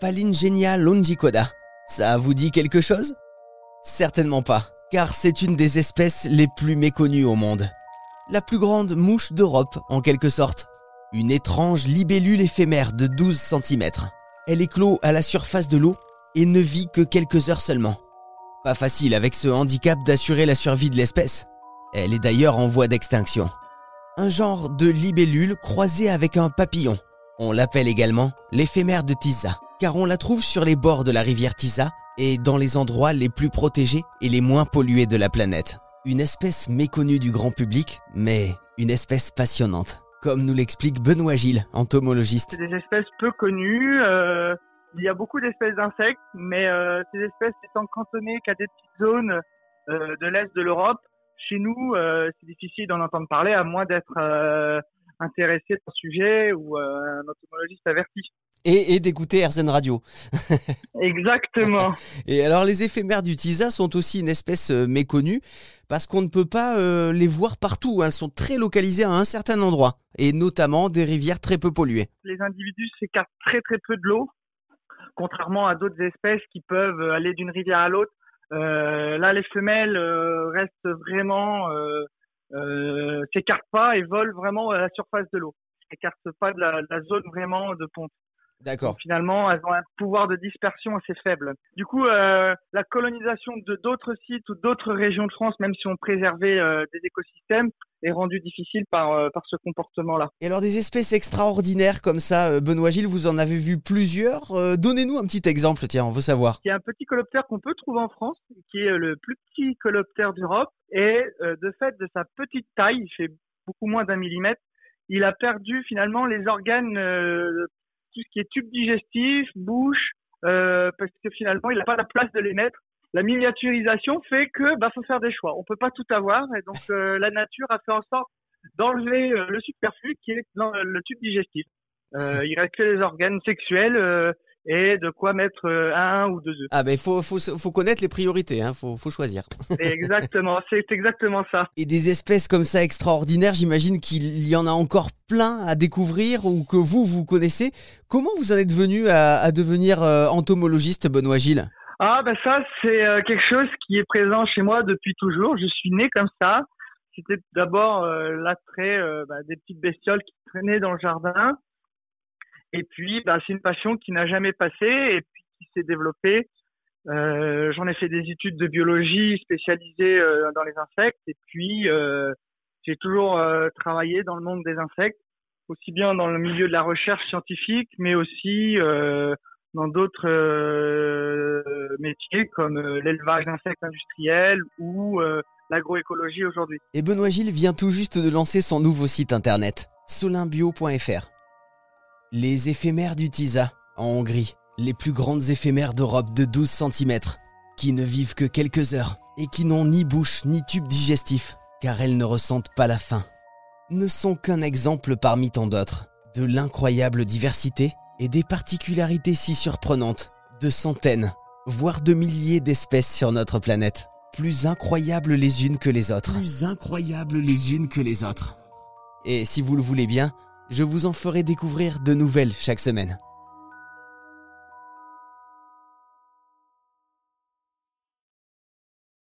Palingenia longicoda. Ça vous dit quelque chose? Certainement pas, car c'est une des espèces les plus méconnues au monde. La plus grande mouche d'Europe, en quelque sorte. Une étrange libellule éphémère de 12 cm. Elle éclot à la surface de l'eau et ne vit que quelques heures seulement. Pas facile avec ce handicap d'assurer la survie de l'espèce. Elle est d'ailleurs en voie d'extinction. Un genre de libellule croisée avec un papillon. On l'appelle également l'éphémère de Tisa, car on la trouve sur les bords de la rivière Tisa et dans les endroits les plus protégés et les moins pollués de la planète. Une espèce méconnue du grand public, mais une espèce passionnante. Comme nous l'explique Benoît Gilles, entomologiste. Des espèces peu connues. euh, il y a beaucoup d'espèces d'insectes, mais euh, ces espèces étant cantonnées qu'à des petites zones euh, de l'est de l'Europe, chez nous, c'est difficile d'en entendre parler, à moins d'être intéressé par le sujet ou un entomologiste averti. Et, et d'écouter RZN Radio. Exactement. Et alors les éphémères du Tisa sont aussi une espèce euh, méconnue parce qu'on ne peut pas euh, les voir partout. hein. Elles sont très localisées à un certain endroit et notamment des rivières très peu polluées. les individus s'écartent très très peu de l'eau, contrairement à d'autres espèces qui peuvent aller d'une rivière à l'autre. Euh, là, les femelles euh, restent vraiment, euh, euh, s'écartent pas et volent vraiment à la surface de l'eau. S'écartent pas de la, de la zone vraiment de ponte. D'accord. Finalement, elles ont un pouvoir de dispersion assez faible. Du coup, euh, la colonisation de d'autres sites ou d'autres régions de France, même si on préservait euh, des écosystèmes, est rendue difficile par, euh, par ce comportement-là. Et alors des espèces extraordinaires comme ça, euh, Benoît Gilles, vous en avez vu plusieurs. Euh, Donnez-nous un petit exemple, tiens, on veut savoir. Il y a un petit coloptère qu'on peut trouver en France, qui est le plus petit coloptère d'Europe. Et euh, de fait de sa petite taille, il fait beaucoup moins d'un millimètre, il a perdu finalement les organes, euh, tout ce qui est tube digestif, bouche, euh, parce que finalement, il n'a pas la place de les mettre. La miniaturisation fait que bah faut faire des choix. On peut pas tout avoir et donc euh, la nature a fait en sorte d'enlever euh, le superflu qui est dans le tube digestif. Euh, il reste que les organes sexuels euh, et de quoi mettre euh, un ou deux œufs. Ah ben il faut, faut, faut connaître les priorités, hein, faut, faut choisir. Exactement, c'est exactement ça. Et des espèces comme ça extraordinaires, j'imagine qu'il y en a encore plein à découvrir ou que vous, vous connaissez. Comment vous en êtes venu à, à devenir euh, entomologiste, Benoît Gilles? Ah ben ça c'est euh, quelque chose qui est présent chez moi depuis toujours. Je suis né comme ça. C'était d'abord euh, l'attrait euh, bah, des petites bestioles qui traînaient dans le jardin. Et puis bah, c'est une passion qui n'a jamais passé et qui s'est développée. Euh, J'en ai fait des études de biologie spécialisées euh, dans les insectes et puis euh, j'ai toujours euh, travaillé dans le monde des insectes, aussi bien dans le milieu de la recherche scientifique, mais aussi euh, dans d'autres métiers comme l'élevage d'insectes industriels ou l'agroécologie aujourd'hui. Et Benoît Gilles vient tout juste de lancer son nouveau site internet, solimbio.fr. Les éphémères du Tisa, en Hongrie, les plus grandes éphémères d'Europe de 12 cm, qui ne vivent que quelques heures et qui n'ont ni bouche ni tube digestif, car elles ne ressentent pas la faim, ne sont qu'un exemple parmi tant d'autres de l'incroyable diversité et des particularités si surprenantes de centaines, voire de milliers d'espèces sur notre planète, plus incroyables les unes que les autres. Plus incroyables les unes que les autres. Et si vous le voulez bien, je vous en ferai découvrir de nouvelles chaque semaine.